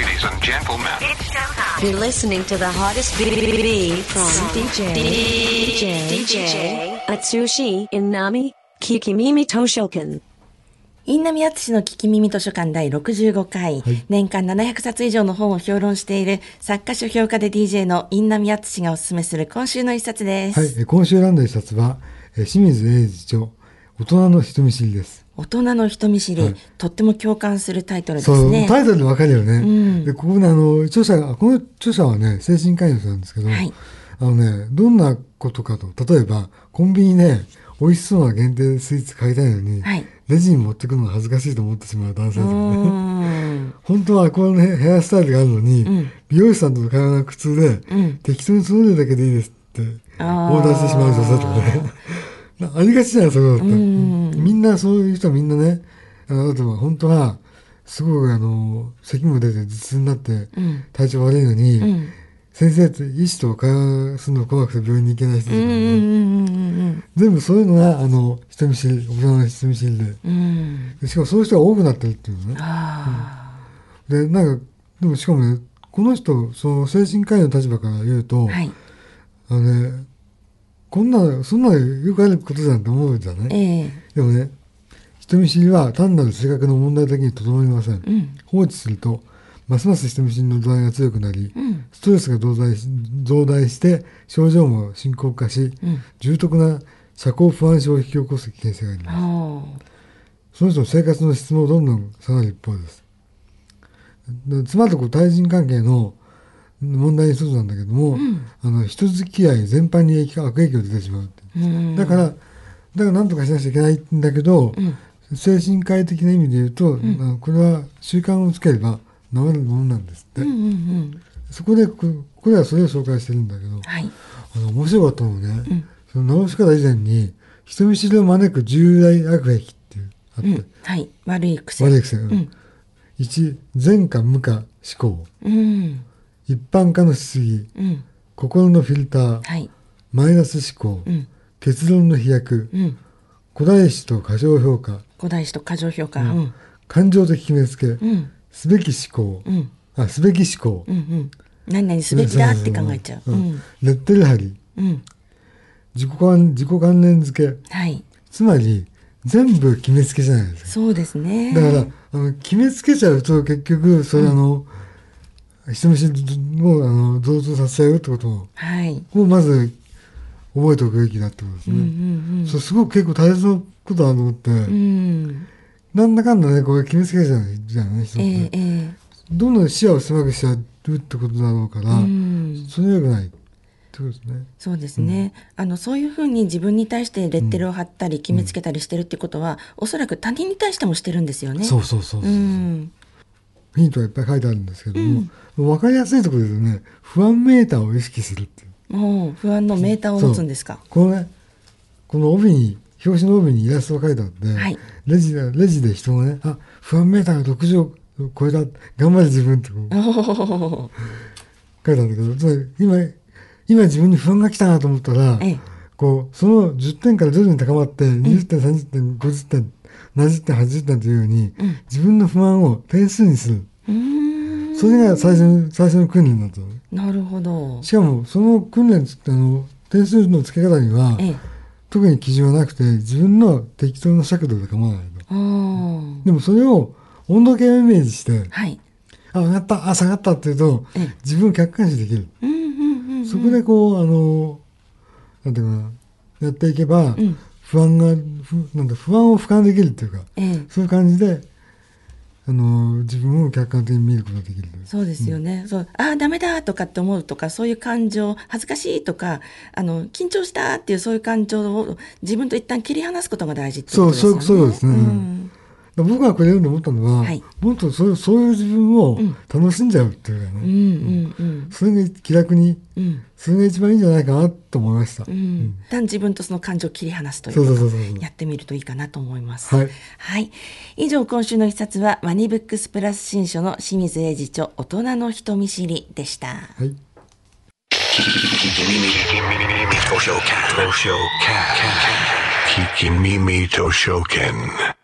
Ladies and gentlemen. You're listening to the hottest BBB from DJ DJ DJ Atsushi Inami Kikimimi Toshokan. インナミアツシの聞き耳図書館第65回、年間700冊以上の本を評論している作家書評家で DJ のインナミアツシがおすすめする今週の一冊です。はい、え今週選んだ一冊は、え清水英二著、大人の人見知りです。大人の人見知り、はいとっても共感するタイトルでそう、すね。タイトルでわかるよね。んで、ここね、あの、著者が、この著者はね、精神科医の人なんですけど、はいあのね、どんなことかと、例えば、コンビニね、美味しそうな限定スイーツ買いたいのに、はいレジに持ってくるのが恥ずかしいと思ってしまう男性うですよね。本当はこのね、ヘアスタイルがあるのに、ん美容師さんとの会話が苦痛で、うん適当にそれだけでいいですって、オーダーしてしまう女性とかね。な ありがちじゃない、そことって。みんなそういう人はみんなね、あの、例えば本当は、すごいあの、咳も出て頭痛になってん、体調悪いのに、うん。先生と医師と会話するの怖くて病院に行けない人とかね、うんうんうん全部そういうのが、あの、人見知り、大人の人見知りで。うんしかもそういう人が多くなってるっていうのね。あで、なんか、でもしかもね、この人、その精神科医の立場から言うと、あ。はい。あのね、こんな、そんなのよくあることじゃんって思うじゃない、ええでもね、人見知りは単なる性格の問題だけにとどまりません。うん。放置すると、ますます人見知りの度合いが強くなり、うん。ストレスが増大し増大して、症状も深刻化し、うん。重篤な社交不安症を引き起こす危険性があります。あその人の生活の質もどんどん下がる一方です。で妻とこう対人関係の問題の一つなんだけども、あの人付き合い全般に悪影響が出てしまう。だから、だから何とかしなきゃいけないんだけど、うん。精神科医的な意味で言うと、あのこれは習慣をつければ治るものなんですって。うんうんうん。そこでこ、これはそれを紹介してるんだけど、はい。あの面白かったのはね、んその治し方以前に、人見知りを招く重大悪癖っていう、あって、うん。はい。悪い癖。悪い癖。うん。1、前科無科思考。うん。一般化のしすぎ。うん。心のフィルター。はい。マイナス思考。うん。結論の飛躍。うん。古代史と過小評価。古代史と過剰評価。うん。感情的決めつけ。うん。すべき思考。うん。あ、すべき思考。うん。うん。何々すべきだって考えちゃう。うん。レッテル貼り。うん。自己関自己関連付け。はい。つまり、全部決めつけじゃないですか。そうですね。だから、あの、決めつけちゃうと結局、それあの、人見知りをあの増長させちゃうってことを、はい。をまず覚えておくべきだってことですうんうね。んそうすごく結構大切なことだと思って、うん。うん。なんだかんだね、これ決めつけじゃないじゃない人って、えええどんどん視野を狭くしちゃうってことだろうから、えうん。それは良くないってことですね。そうですね、あのそういうふうに自分に対してレッテルを貼ったり決めつけたりしてるってことは、おそらく他人に対してもしてるんですよね。そうそうそうそう。うん、ヒントがいっぱい書いてあるんですけども、わかりやすいところで言うとね、不安メーターを意識するっていう。もう不安のメーターを持つんですか？このね、この帯に、表紙の帯にイラストが書いてあって、はい。レジで、レジで人がね、あ、不安メーターが60を超えた、頑張れ自分って書いてあるんだけど、つまり今、今自分に不安が来たなと思ったら、ええ。こう、その10点から徐々に高まって、20点、30点、50点、70点、80点というように、自分の不安を点数にする。それが最初の、最初の訓練だったのね。なるほど。しかも、その訓練つって、あの、点数の付け方には、ええ、特に基準はなくて、自分の適当な尺度で構わないと。でもそれを温度計をイメージして、はい。あ、上がった、あ、下がったっていうとええ、自分を客観視できる。うんうんうん。そこでこう、あの、なんていうかな、やっていけば、ん不安が、ふなんだ、不安を俯瞰できるっていうか、ええ、そういう感じで、あの、自分を客観的に見ることができる。そうですよね。そう、ああ、ダメだとかって思うとか、そういう感情、恥ずかしいとか、あの、緊張したっていうそういう感情を自分と一旦切り離すことが大事ってことですよね。そうそうそうですねん僕がこれ読んで思ったのは、はいもっとそうそういう自分を楽しんじゃうっていうかね、うんうんうん。それが気楽に、うん。それが一番いいんじゃないかなと思いました。うん。一旦自分とその感情を切り離すというこやってみるといいかなと思います。はい。はい。以上、今週の一冊は、ワニブックスプラス新書の清水英二著、大人の人見知りでした。はい。Toshoken. Toshoken. Kikimimi Toshoken.